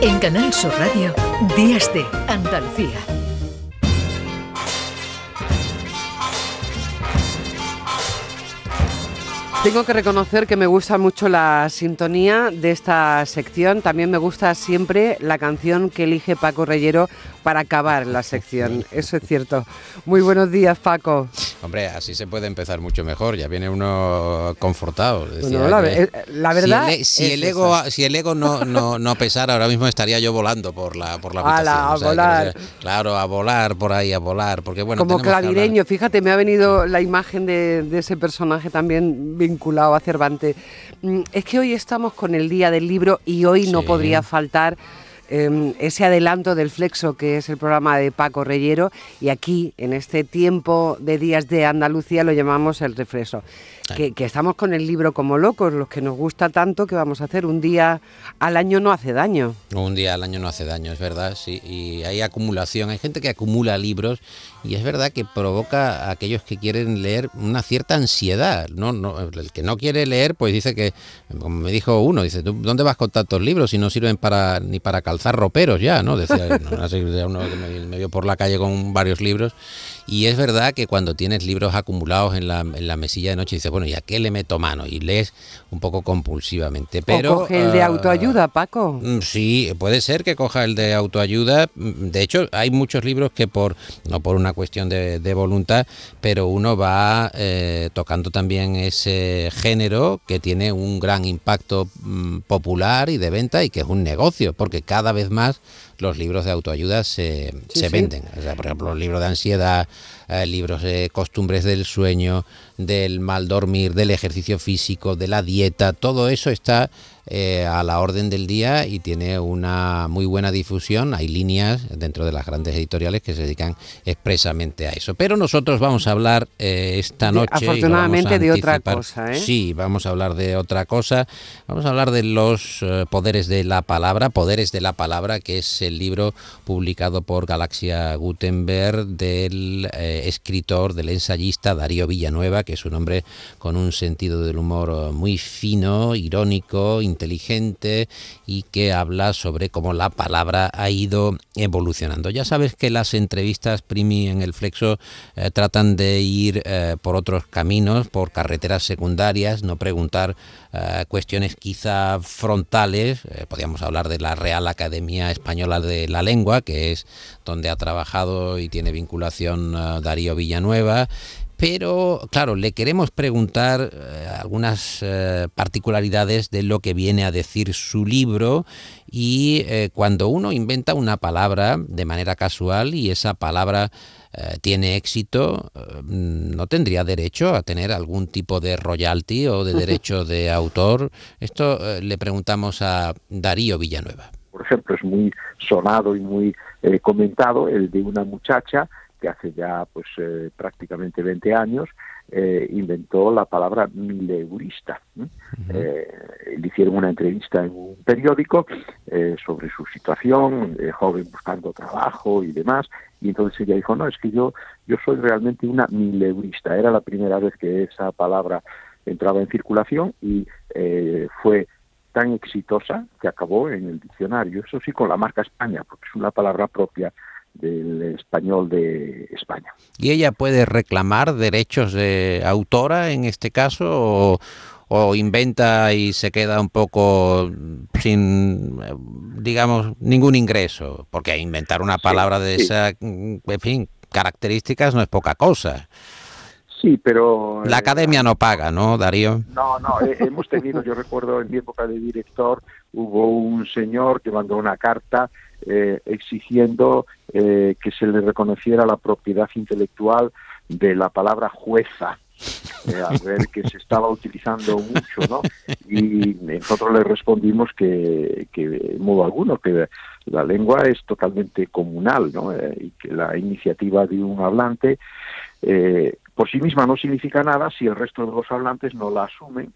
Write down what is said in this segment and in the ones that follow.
En Canal Sur Radio, Días de Andalucía. Tengo que reconocer que me gusta mucho la sintonía de esta sección. También me gusta siempre la canción que elige Paco Reyero para acabar la sección. Eso es cierto. Muy buenos días, Paco. Hombre, así se puede empezar mucho mejor. Ya viene uno confortado. la, verdad. Si el, ego, si el ego no, no, no, pesara, ahora mismo estaría yo volando por la por la habitación. a volar. claro, a volar por ahí, a volar. Porque bueno. Como clavireño, fíjate, me ha venido la imagen de, de ese personaje también vinculado a Cervantes. Mm, es que hoy estamos con el día del libro y hoy no podría faltar Em, ese adelanto del Flexo, que es el programa de Paco Reyero, y aquí, en este tiempo de días de Andalucía, lo llamamos el refresco que, estamos con el libro como locos, los que nos gusta tanto, que vamos a hacer un día al año no hace daño. Un día al año no hace daño, es verdad, sí. Y hay acumulación, hay gente que acumula libros y es verdad que provoca a aquellos que quieren leer una cierta ansiedad. No, no, el que no quiere leer, pues dice que, como me dijo uno, dice, ¿dónde vas con tantos libros si no sirven para ni para calzar roperos ya? ¿no? Decía uno que me vio por la calle con varios libros y es verdad que cuando tienes libros acumulados en la, en la mesilla de noche, dices, bueno, ¿y a qué le meto mano? Y lees un poco compulsivamente. Pero, o coge el de ah, autoayuda, Paco. Mm, sí, puede ser que coja el de autoayuda. Mm, de hecho, hay muchos libros que por, no por una cuestión de, voluntad, pero uno va eh, tocando también ese género que tiene un gran impacto mm, popular y de venta y que es un negocio, porque cada vez más los libros de autoayuda se, se venden. O sea, por ejemplo, los libros de ansiedad, eh, libros de costumbres del sueño, del mal dormir, del ejercicio físico, de la dieta, todo eso está eh, a la orden del día y tiene una muy buena difusión. Hay líneas dentro de las grandes editoriales que se dedican expresamente a eso. Pero nosotros vamos a hablar eh, esta noche. afortunadamente de otra cosa. ¿eh? Sí, vamos a hablar de otra cosa. Vamos a hablar de los poderes de la palabra, Poderes de la palabra, que es el libro publicado por Galaxia Gutenberg del escritor, del ensayista Darío Villanueva, que es un hombre con un sentido del humor muy fino, irónico, inteligente y que habla sobre cómo la palabra ha ido evolucionando. Ya sabes que las entrevistas Primi en el Flexo eh, tratan de ir eh, por otros caminos, por carreteras secundarias, no preguntar eh, cuestiones quizá frontales. podríamos hablar de la Real Academia Española de la Lengua, que es donde ha trabajado y tiene vinculación Darío Villanueva pero claro, le queremos preguntar eh, algunas eh, particularidades de lo que viene a decir su libro y eh, cuando uno inventa una palabra de manera casual y esa palabra tiene éxito, no tendría derecho a tener algún tipo de royalty o de derecho de autor. Esto le preguntamos a Darío Villanueva. Por ejemplo, es muy sonado y muy comentado el de una muchacha que hace ya pues eh, prácticamente 20 años eh, inventó la palabra mileurista. Eh, le hicieron una entrevista en un periódico sobre su situación, joven buscando trabajo y demás, y entonces ella dijo, no, es que yo, yo soy realmente una mileurista. Era la primera vez que esa palabra entraba en circulación y fue tan exitosa que acabó en el diccionario, eso sí con la marca España, porque es una palabra propia del español de España. ¿Y ella puede reclamar derechos de autora en este caso o, inventa y se queda un poco sin, digamos, ningún ingreso? Porque inventar una palabra de esa, en fin, características no es poca cosa. Sí, pero... La academia no paga, ¿no, Darío? No, no, hemos tenido, yo recuerdo en mi época de director, hubo un señor que mandó una carta eh, exigiendo eh, que se le reconociera la propiedad intelectual de la palabra jueza, eh, ver que se estaba utilizando mucho, ¿no? Y nosotros le respondimos que, que modo alguno, que la lengua es totalmente comunal, ¿no? y que la iniciativa de un hablante por sí misma no significa nada si el resto de los hablantes no la asumen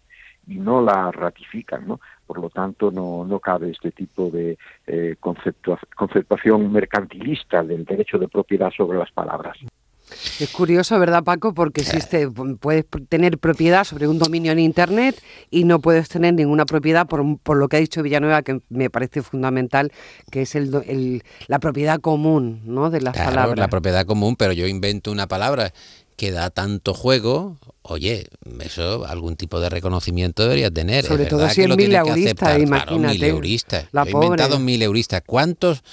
y no la ratifican, ¿no? Por lo tanto, no, no cabe este tipo de eh, conceptuación mercantilista del derecho de propiedad sobre las palabras. Es curioso, ¿verdad, Paco? Porque existe, puedes tener propiedad sobre un dominio en Internet y no puedes tener ninguna propiedad por, por lo que ha dicho Villanueva, que me parece fundamental, que es el, la propiedad común ¿no? de las palabras. La propiedad común, pero yo invento una palabra que da tanto juego, oye, eso algún tipo de reconocimiento debería tener. Sobre todo si es mil eurista, imagínate. mil eurista. He inventado mil eurista. ¿Cuántos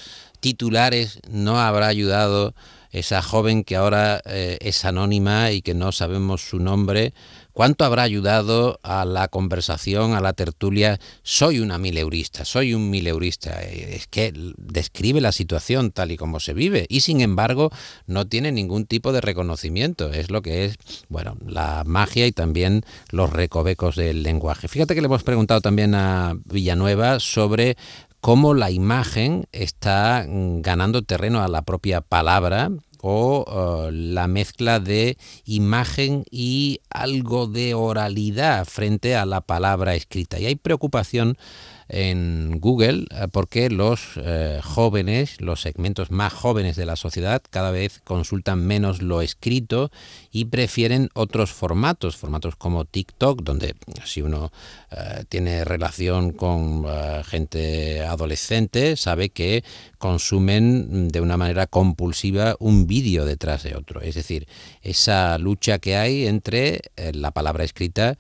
titulares no habrá ayudado esa joven que ahora eh, es anónima y que no sabemos su nombre? ¿Cuánto habrá ayudado a la conversación, a la tertulia? Soy una mileurista, soy un mileurista. Es que describe la situación tal y como se vive y sin embargo no tiene ningún tipo de reconocimiento. Es lo que es, bueno, la magia y también los recovecos del lenguaje. Fíjate que le hemos preguntado también a Villanueva sobre cómo la imagen está ganando terreno a la propia palabra o uh, la mezcla de imagen y algo de oralidad frente a la palabra escrita. Y hay preocupación en Google eh, porque los eh, jóvenes, los segmentos más jóvenes de la sociedad cada vez consultan menos lo escrito y prefieren otros formatos, formatos como TikTok, donde si uno eh, tiene relación con gente adolescente, sabe que consumen de una manera compulsiva un vídeo detrás de otro. Es decir, esa lucha que hay entre la palabra escrita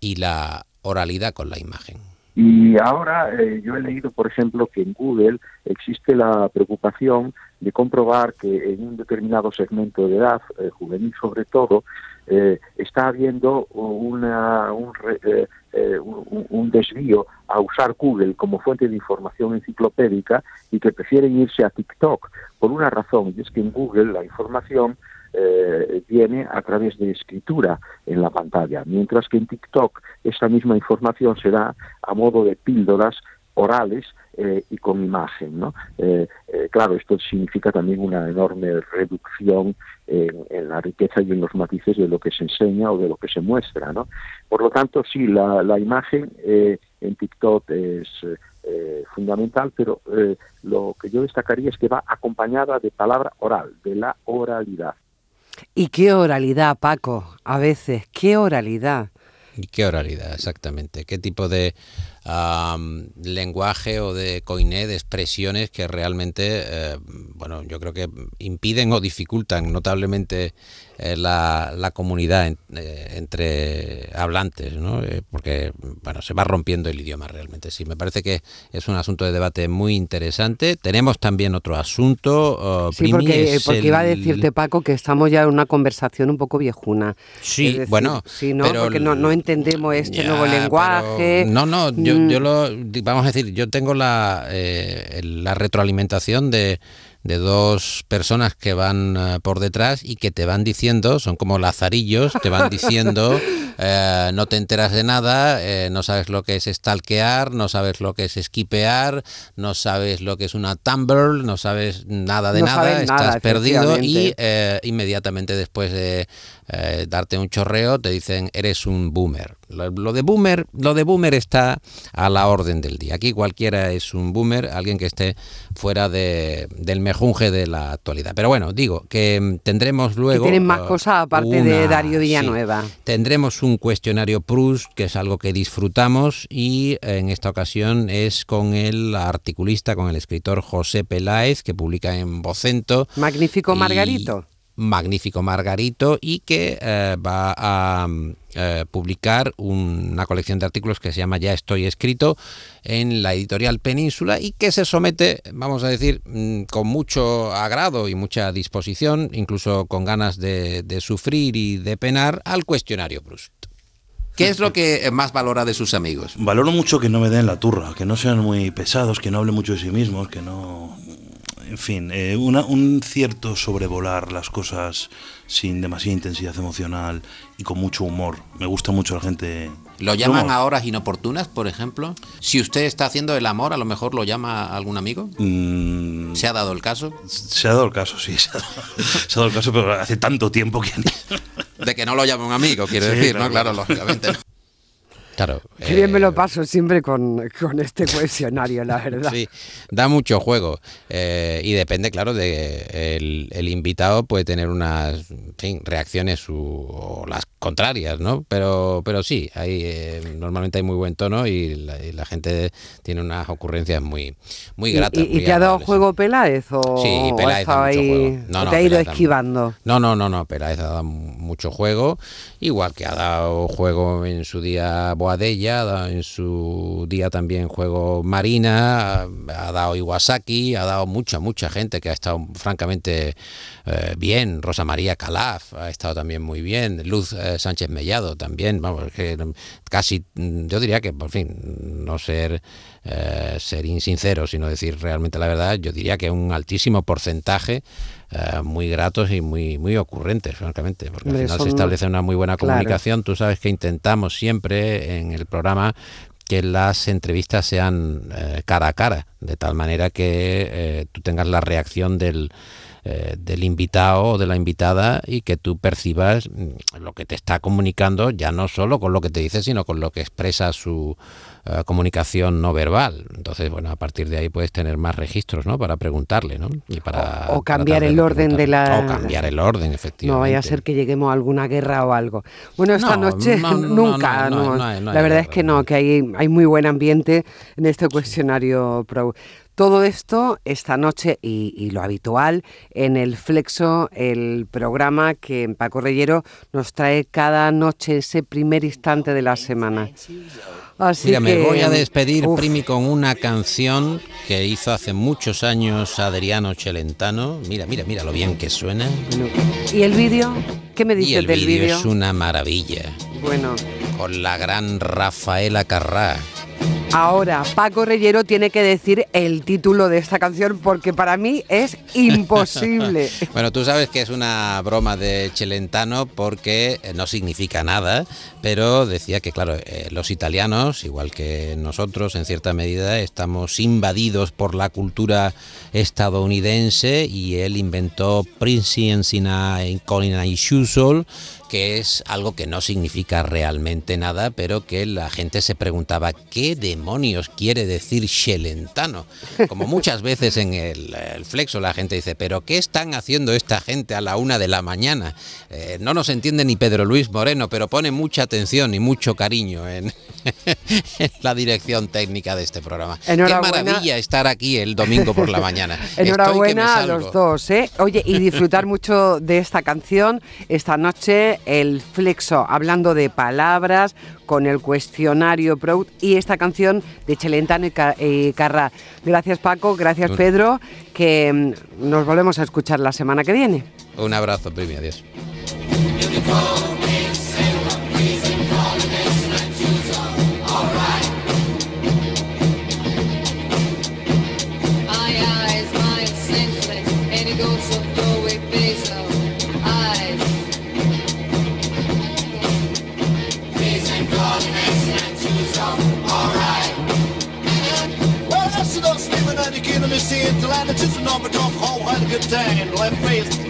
y la oralidad con la imagen. Y ahora eh, yo he leído, por ejemplo, que en Google existe la preocupación de comprobar que en un determinado segmento de edad, eh, juvenil sobre todo, eh, está habiendo una, un, un, desvío a usar Google como fuente de información enciclopédica y que prefieren irse a TikTok por una razón, y es que en Google la información eh, viene a través de escritura en la pantalla, mientras que en TikTok esta misma información se da a modo de píldoras orales eh, y con imagen. ¿no? Eh, claro, esto significa también una enorme reducción en, la riqueza y en los matices de lo que se enseña o de lo que se muestra. Por lo tanto, sí, la imagen en TikTok es fundamental, pero lo que yo destacaría es que va acompañada de palabra oral, de la oralidad. Y qué oralidad, Paco, a veces, qué oralidad. ¿Y qué oralidad, exactamente? ¿Qué tipo de lenguaje o de coiné, de expresiones que realmente, eh, bueno, yo creo que impiden o dificultan notablemente eh, la, comunidad eh, entre hablantes, ¿no? porque, bueno, se va rompiendo el idioma realmente. Sí, me parece que es un asunto de debate muy interesante. Tenemos también otro asunto. Oh, sí, porque, iba a decirte, Paco, que estamos ya en una conversación un poco viejuna. Sí, bueno. Sí, ¿no? porque no, no entendemos este nuevo lenguaje. no, no, yo yo, lo, vamos a decir, yo tengo la, eh, la retroalimentación de, de dos personas que van eh, por detrás y que te van diciendo, son como lazarillos, te van diciendo, eh, no te enteras de nada, no sabes lo que es stalkear, no sabes lo que es esquipear, no sabes lo que es una Tumblr, no sabes nada de nada, estás perdido y inmediatamente después de darte un chorreo te dicen eres un boomer. Lo de boomer, lo de boomer está a la orden del día. Aquí cualquiera es un boomer, alguien que esté fuera de, del mejunje de la actualidad. Pero bueno, digo que tendremos luego. tienen más uh, cosas aparte de Darío Villanueva. tendremos un cuestionario Proust, que es algo que disfrutamos, y en esta ocasión es con el articulista, con el escritor José Peláez, que publica en Vocento. Magnífico Margarito magnífico Margarito y que eh, va a eh, publicar una colección de artículos que se llama Ya estoy escrito en la editorial Península y que se somete, vamos a decir, mm, con mucho agrado y mucha disposición, incluso con ganas de, de sufrir y de penar, al cuestionario Proust. ¿Qué es lo que más valora de sus amigos? Valoro mucho que no me den la turra, que no sean muy pesados, que no hablen mucho de sí mismos, que no en fin, eh, un cierto sobrevolar las cosas sin demasiada intensidad emocional y con mucho humor. Me gusta mucho la gente. ¿Lo llaman a horas inoportunas, por ejemplo? Si usted está haciendo el amor, a lo mejor lo llama algún amigo. Mm. ¿Se ha dado el caso? Se ha dado el caso, sí. Se ha dado, el caso, pero hace tanto tiempo que... De que no lo llama un amigo, quiero decir, ¿no? Claro, lógicamente. Claro. Qué bien me lo paso siempre con, con este cuestionario, la verdad. Sí, da mucho juego. Eh, y depende, claro, de el, invitado puede tener unas reacciones o las contrarias, ¿no? Pero, pero sí, hay, eh, normalmente hay muy buen tono y la, gente tiene unas ocurrencias muy, muy gratas. ¿Y, te ha dado juego Peláez? O, sí, Peláez ha ahí, no, te ha ido esquivando? No, no, no, no, Peláez ha dado mucho juego, igual que ha dado juego en su día Boadella, en su día también juego Marina, ha dado Iwasaki, ha dado mucha, mucha gente que ha estado francamente eh, bien, Rosa María Calaf ha estado también muy bien, Luz eh, Sánchez Mellado también, vamos, que casi, yo diría que, por fin, no ser, eh, ser insincero, sino decir realmente la verdad, yo diría que un altísimo porcentaje muy gratos y muy muy ocurrentes, francamente, porque al final se establece una muy buena comunicación. Tú sabes que intentamos siempre en el programa que las entrevistas sean cara a cara, de tal manera que tú tengas la reacción del, eh, del invitado o de la invitada y que tú percibas mm, lo que te está comunicando, ya no solo con lo que te dice, sino con lo que expresa su eh, comunicación no verbal. Entonces, bueno, a partir de ahí puedes tener más registros, ¿no? Para preguntarle, ¿no? Y para o, cambiar el orden de la... O cambiar el orden, efectivamente. No vaya a ser que lleguemos a alguna guerra o algo. Bueno, esta noche nunca, la verdad es que no, que hay, hay muy buen ambiente en este cuestionario Pro. Todo esto esta noche y, lo habitual en el Flexo, el programa que Paco Reyero nos trae cada noche, ese primer instante de la semana. Así Mira, me voy a despedir, Primi, con una canción que hizo hace muchos años Adriano Celentano. Mira, mira, mira lo bien que suena. ¿Y el vídeo? ¿Qué me dices del vídeo? Es una maravilla. Bueno. Con la gran Rafaela Carrá. Ahora, Paco Reyero tiene que decir el título de esta canción porque para mí es imposible. bueno, tú sabes que es una broma de Celentano porque eh, no significa nada, pero decía que, claro, eh, los italianos, igual que nosotros en cierta medida, estamos invadidos por la cultura estadounidense y él inventó Prince in Colina y Shusol que es algo que no significa realmente nada, pero que la gente se preguntaba qué demonios quiere decir Shelentano. Como muchas veces en el, flexo la gente dice, pero ¿qué están haciendo esta gente a la una de la mañana? Eh, no nos entiende ni Pedro Luis Moreno, pero pone mucha atención y mucho cariño en, la dirección técnica de este programa. Qué maravilla estar aquí el domingo por la mañana. Enhorabuena a los dos, ¿eh? Oye, y disfrutar mucho de esta canción esta noche el Flexo, hablando de palabras, con el cuestionario Proud y esta canción de Chelentano y Carra. Gracias Paco, gracias Pedro, que mm, nos volvemos a escuchar la semana que viene. Un abrazo, Primi, adiós.